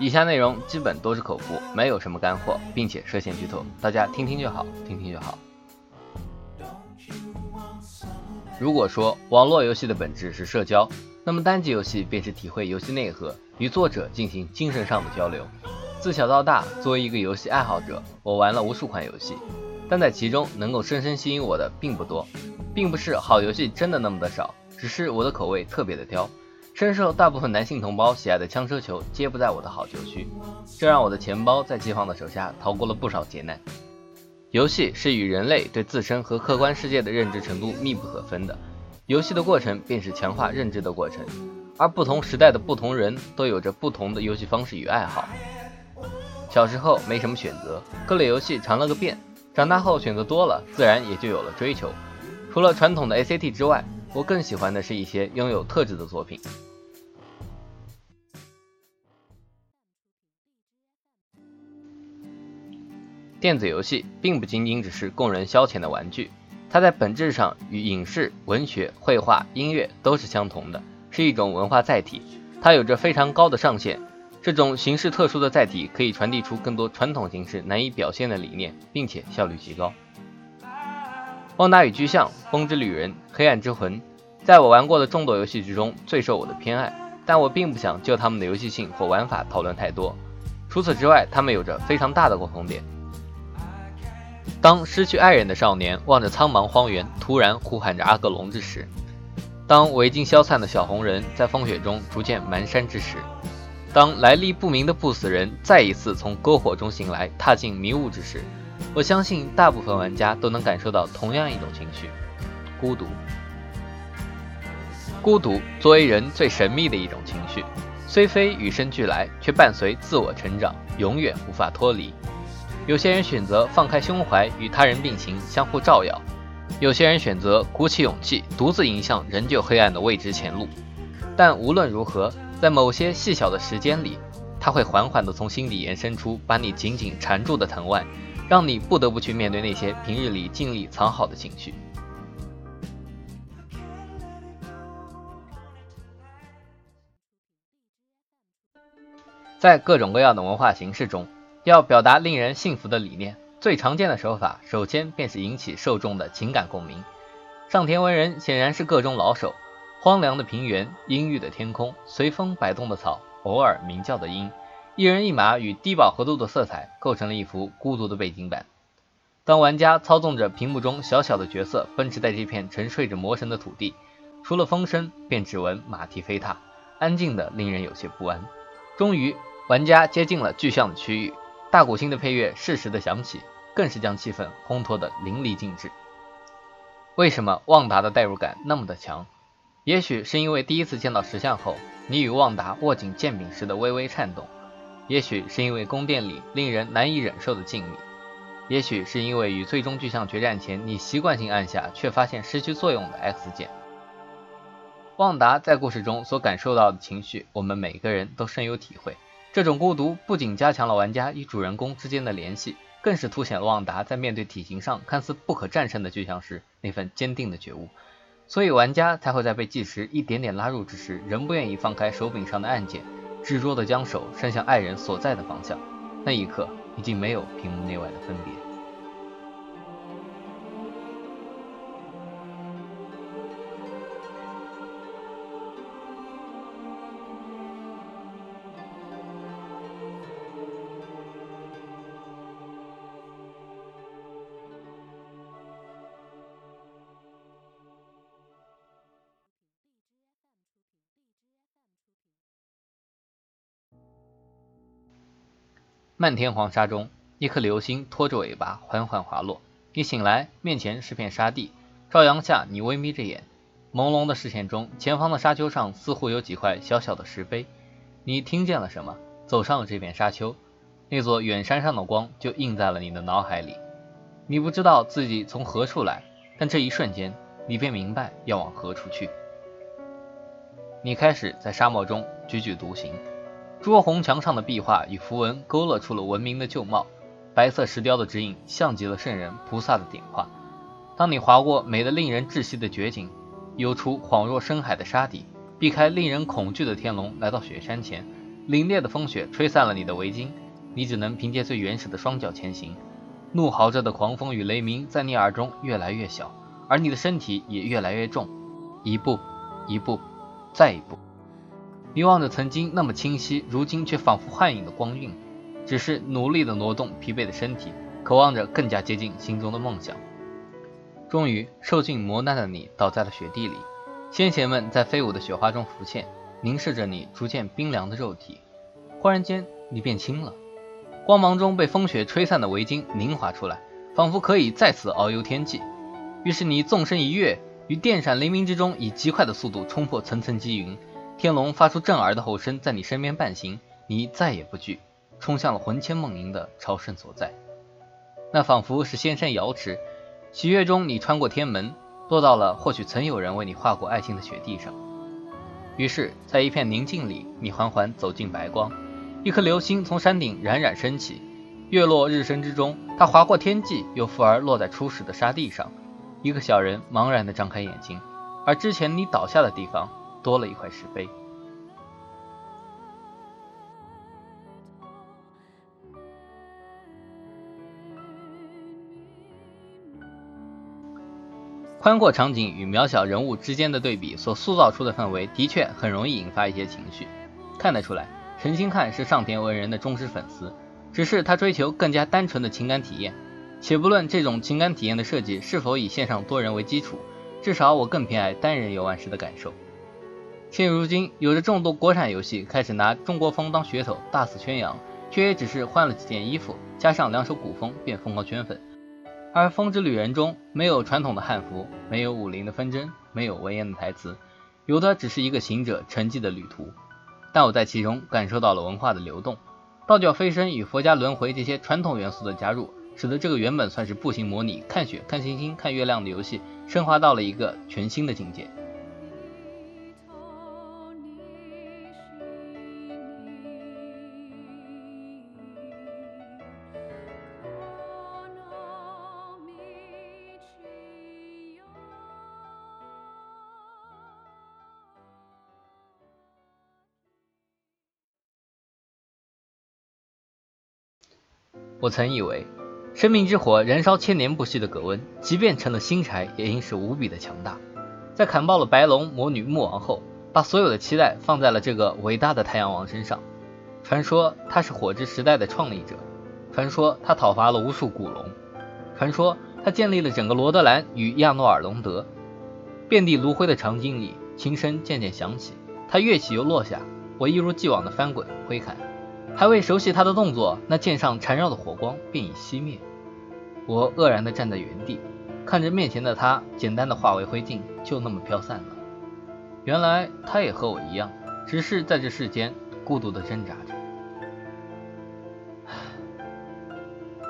以下内容基本都是口福，没有什么干货，并且涉嫌剧透，大家听听就好，听听就好。如果说网络游戏的本质是社交，那么单机游戏便是体会游戏内核，与作者进行精神上的交流。自小到大，作为一个游戏爱好者，我玩了无数款游戏，但在其中能够深深吸引我的并不多，并不是好游戏真的那么的少，只是我的口味特别的挑。深受大部分男性同胞喜爱的枪车球，皆不在我的好球区，这让我的钱包在机房的手下逃过了不少劫难。游戏是与人类对自身和客观世界的认知程度密不可分的，游戏的过程便是强化认知的过程，而不同时代的不同人都有着不同的游戏方式与爱好。小时候没什么选择，各类游戏尝了个遍，长大后选择多了，自然也就有了追求。除了传统的 ACT 之外，我更喜欢的是一些拥有特质的作品。电子游戏并不仅仅只是供人消遣的玩具，它在本质上与影视、文学、绘画、音乐都是相同的，是一种文化载体。它有着非常高的上限，这种形式特殊的载体可以传递出更多传统形式难以表现的理念，并且效率极高。《旺达与巨像》《风之旅人》《黑暗之魂》，在我玩过的众多游戏之中最受我的偏爱，但我并不想就他们的游戏性或玩法讨论太多。除此之外，他们有着非常大的共同点。当失去爱人的少年望着苍茫荒原，突然呼喊着阿格隆之时；当围巾消散的小红人在风雪中逐渐蹒跚之时；当来历不明的不死人再一次从篝火中醒来，踏进迷雾之时，我相信大部分玩家都能感受到同样一种情绪——孤独。孤独作为人最神秘的一种情绪，虽非与生俱来，却伴随自我成长，永远无法脱离。有些人选择放开胸怀，与他人并行，相互照耀；有些人选择鼓起勇气，独自迎向仍旧黑暗的未知前路。但无论如何，在某些细小的时间里，它会缓缓地从心底延伸出，把你紧紧缠住的藤蔓，让你不得不去面对那些平日里尽力藏好的情绪。在各种各样的文化形式中。要表达令人信服的理念，最常见的手法，首先便是引起受众的情感共鸣。上田文人显然是个中老手。荒凉的平原，阴郁的天空，随风摆动的草，偶尔鸣叫的鹰，一人一马与低饱和度的色彩，构成了一幅孤独的背景板。当玩家操纵着屏幕中小小的角色，奔驰在这片沉睡着魔神的土地，除了风声，便只闻马蹄飞踏，安静的令人有些不安。终于，玩家接近了巨像的区域。大鼓星的配乐适时的响起，更是将气氛烘托得淋漓尽致。为什么旺达的代入感那么的强？也许是因为第一次见到石像后，你与旺达握紧剑柄时的微微颤动；也许是因为宫殿里令人难以忍受的静谧；也许是因为与最终巨像决战前，你习惯性按下却发现失去作用的 X 键。旺达在故事中所感受到的情绪，我们每个人都深有体会。这种孤独不仅加强了玩家与主人公之间的联系，更是凸显了旺达在面对体型上看似不可战胜的巨象时那份坚定的觉悟。所以玩家才会在被计时一点点拉入之时，仍不愿意放开手柄上的按键，执着的将手伸向爱人所在的方向。那一刻，已经没有屏幕内外的分别。漫天黄沙中，一颗流星拖着尾巴缓缓滑落。你醒来，面前是片沙地，朝阳下你微眯着眼，朦胧的视线中，前方的沙丘上似乎有几块小小的石碑。你听见了什么？走上了这片沙丘，那座远山上的光就映在了你的脑海里。你不知道自己从何处来，但这一瞬间，你便明白要往何处去。你开始在沙漠中踽踽独行。朱红墙上的壁画与符文勾勒出了文明的旧貌，白色石雕的指引像极了圣人菩萨的点化。当你划过美得令人窒息的绝景，游出恍若深海的沙底，避开令人恐惧的天龙，来到雪山前，凛冽的风雪吹散了你的围巾，你只能凭借最原始的双脚前行。怒嚎着的狂风与雷鸣在你耳中越来越小，而你的身体也越来越重。一步，一步，再一步。你望着曾经那么清晰，如今却仿佛幻影的光晕，只是努力的挪动疲惫的身体，渴望着更加接近心中的梦想。终于，受尽磨难的你倒在了雪地里，先贤们在飞舞的雪花中浮现，凝视着你逐渐冰凉的肉体。忽然间，你变轻了。光芒中被风雪吹散的围巾凝华出来，仿佛可以再次遨游天际。于是你纵身一跃，于电闪雷鸣之中，以极快的速度冲破层层积云。天龙发出震耳的吼声，在你身边伴行。你再也不惧，冲向了魂牵梦萦的朝圣所在。那仿佛是仙山瑶池，喜悦中你穿过天门，落到了或许曾有人为你画过爱心的雪地上。于是，在一片宁静里，你缓缓走进白光。一颗流星从山顶冉冉升起，月落日升之中，它划过天际，又复而落在初始的沙地上。一个小人茫然地张开眼睛，而之前你倒下的地方多了一块石碑。宽阔场景与渺小人物之间的对比所塑造出的氛围，的确很容易引发一些情绪，看得出来。陈星汉是上田文人的忠实粉丝，只是他追求更加单纯的情感体验。且不论这种情感体验的设计是否以线上多人为基础，至少我更偏爱单人游玩时的感受。现如今，有着众多国产游戏开始拿中国风当噱头大肆宣扬，却也只是换了几件衣服，加上两首古风便疯狂圈粉。而《风之旅人》中没有传统的汉服，没有武林的纷争，没有文言的台词，有的只是一个行者沉寂的旅途。但我在其中感受到了文化的流动，道教飞升与佛家轮回这些传统元素的加入，使得这个原本算是步行模拟、看雪、看星星、看月亮的游戏，升华到了一个全新的境界。我曾以为，生命之火燃烧千年不息的葛温，即便成了新柴，也应是无比的强大。在砍爆了白龙魔女木王后，把所有的期待放在了这个伟大的太阳王身上。传说他是火之时代的创立者，传说他讨伐了无数古龙，传说他建立了整个罗德兰与亚诺尔隆德。遍地炉灰的场景里，琴声渐渐响起，他乐器又落下，我一如既往的翻滚挥砍。还未熟悉他的动作，那剑上缠绕的火光便已熄灭。我愕然地站在原地，看着面前的他，简单的化为灰烬，就那么飘散了。原来他也和我一样，只是在这世间孤独地挣扎着。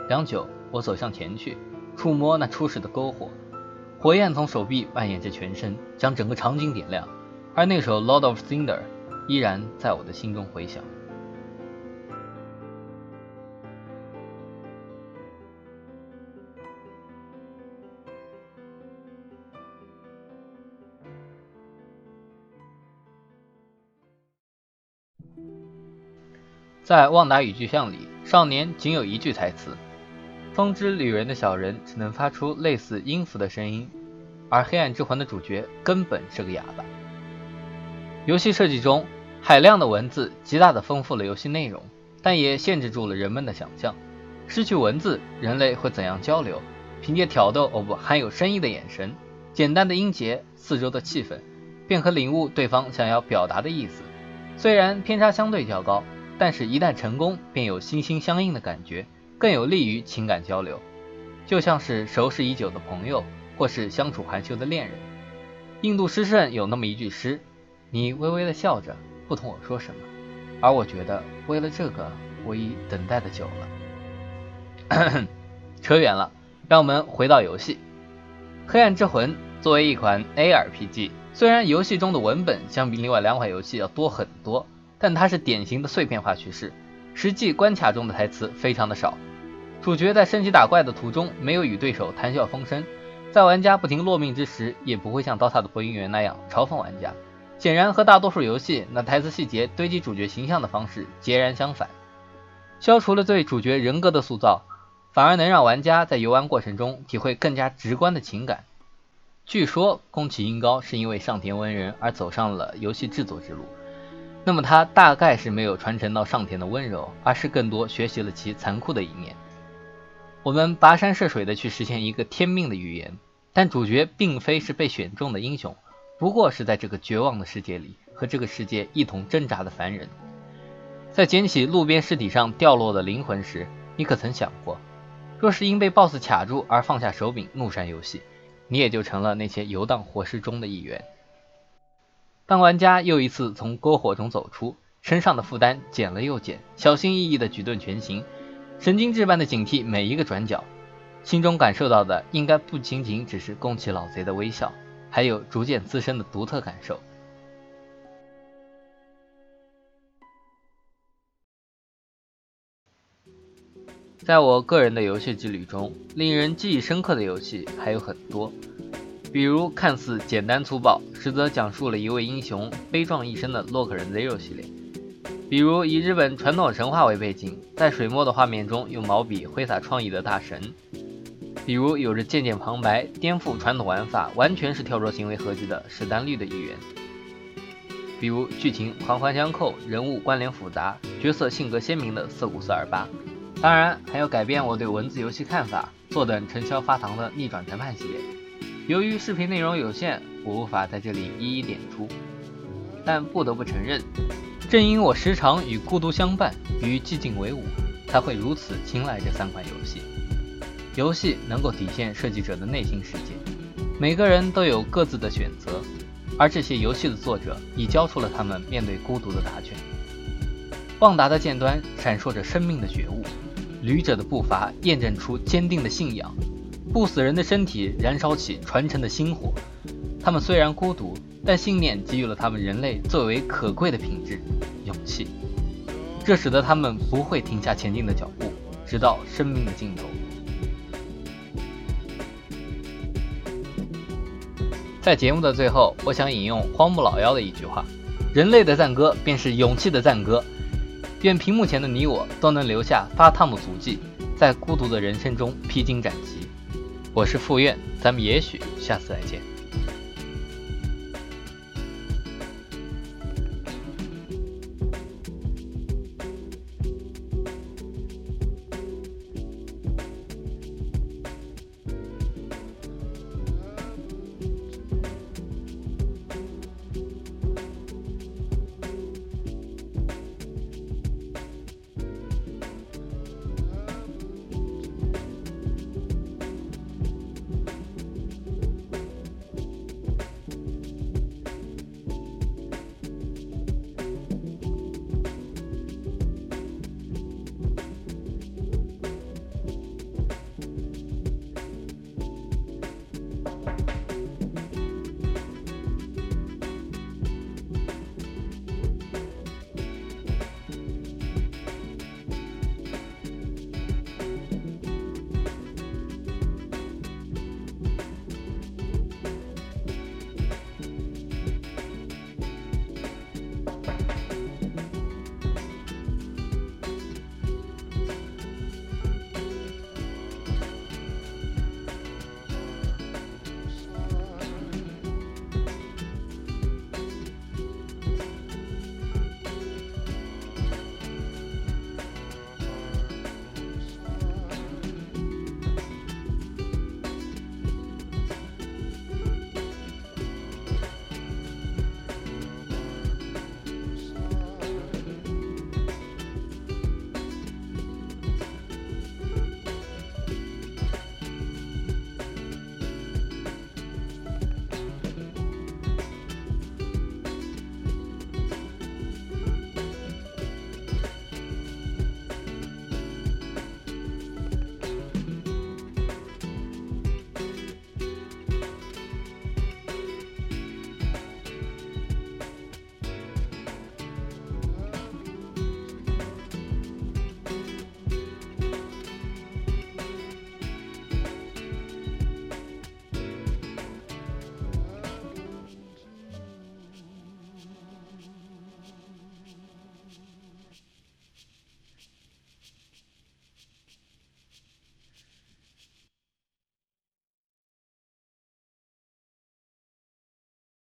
良久，我走向前去，触摸那初始的篝火，火焰从手臂蔓延至全身，将整个场景点亮。而那首《Lord of Thunder》依然在我的心中回响。在《旺达与巨像》里，少年仅有一句台词：“风之旅人的小人只能发出类似音符的声音，而黑暗之魂的主角根本是个哑巴。”游戏设计中，海量的文字极大地丰富了游戏内容，但也限制住了人们的想象。失去文字，人类会怎样交流？凭借挑逗哦不含有深意的眼神，简单的音节，四周的气氛，便可领悟对方想要表达的意思。虽然偏差相对较高。但是，一旦成功，便有心心相印的感觉，更有利于情感交流，就像是熟识已久的朋友，或是相处含羞的恋人。印度诗圣有那么一句诗：“你微微的笑着，不同我说什么。”而我觉得，为了这个，我已等待的久了。扯远了，让我们回到游戏《黑暗之魂》。作为一款 ARPG，虽然游戏中的文本相比另外两款游戏要多很多。但它是典型的碎片化叙事，实际关卡中的台词非常的少。主角在升级打怪的途中，没有与对手谈笑风生，在玩家不停落命之时，也不会像刀塔的播音员那样嘲讽玩家。显然和大多数游戏那台词细节堆积主角形象的方式截然相反。消除了对主角人格的塑造，反而能让玩家在游玩过程中体会更加直观的情感。据说宫崎英高是因为上田文人而走上了游戏制作之路，那么他大概是没有传承到上田的温柔，而是更多学习了其残酷的一面。我们跋山涉水的去实现一个天命的预言，但主角并非是被选中的英雄，不过是在这个绝望的世界里和这个世界一同挣扎的凡人。在捡起路边尸体上掉落的灵魂时，你可曾想过，若是因被 BOSS 卡住而放下手柄怒删游戏，你也就成了那些游荡活尸中的一员。当玩家又一次从篝火中走出，身上的负担减了又减，小心翼翼地举盾前行，神经质般的警惕每一个转角，心中感受到的应该不仅仅只是宫崎老贼的微笑，还有逐渐滋生的独特感受。在我个人的游戏之旅中，令人记忆深刻的游戏还有很多，比如看似简单粗暴，实则讲述了一位英雄悲壮一生的洛克人 Zero 系列；比如以日本传统神话为背景，在水墨的画面中用毛笔挥洒创意的大神；比如有着渐渐旁白、颠覆传统玩法、完全是跳捉行为合集的史丹利的一员；比如剧情环环相扣、人物关联复杂、角色性格鲜明的涩谷四二八。当然，还有改变我对文字游戏看法、坐等陈潇发糖的逆转谈判系列。由于视频内容有限，我无法在这里一一点出。但不得不承认，正因我时常与孤独相伴、与寂静为伍，才会如此青睐这三款游戏。游戏能够体现设计者的内心世界，每个人都有各自的选择，而这些游戏的作者已交出了他们面对孤独的答卷。旺达的剑端闪烁着生命的觉悟。旅者的步伐验证出坚定的信仰，不死人的身体燃烧起传承的星火。他们虽然孤独，但信念给予了他们人类最为可贵的品质——勇气。这使得他们不会停下前进的脚步，直到生命的尽头。在节目的最后，我想引用荒木老妖的一句话：“人类的赞歌便是勇气的赞歌。”愿屏幕前的你我都能留下发烫的足迹，在孤独的人生中披荆斩棘。我是傅院，咱们也许下次再见。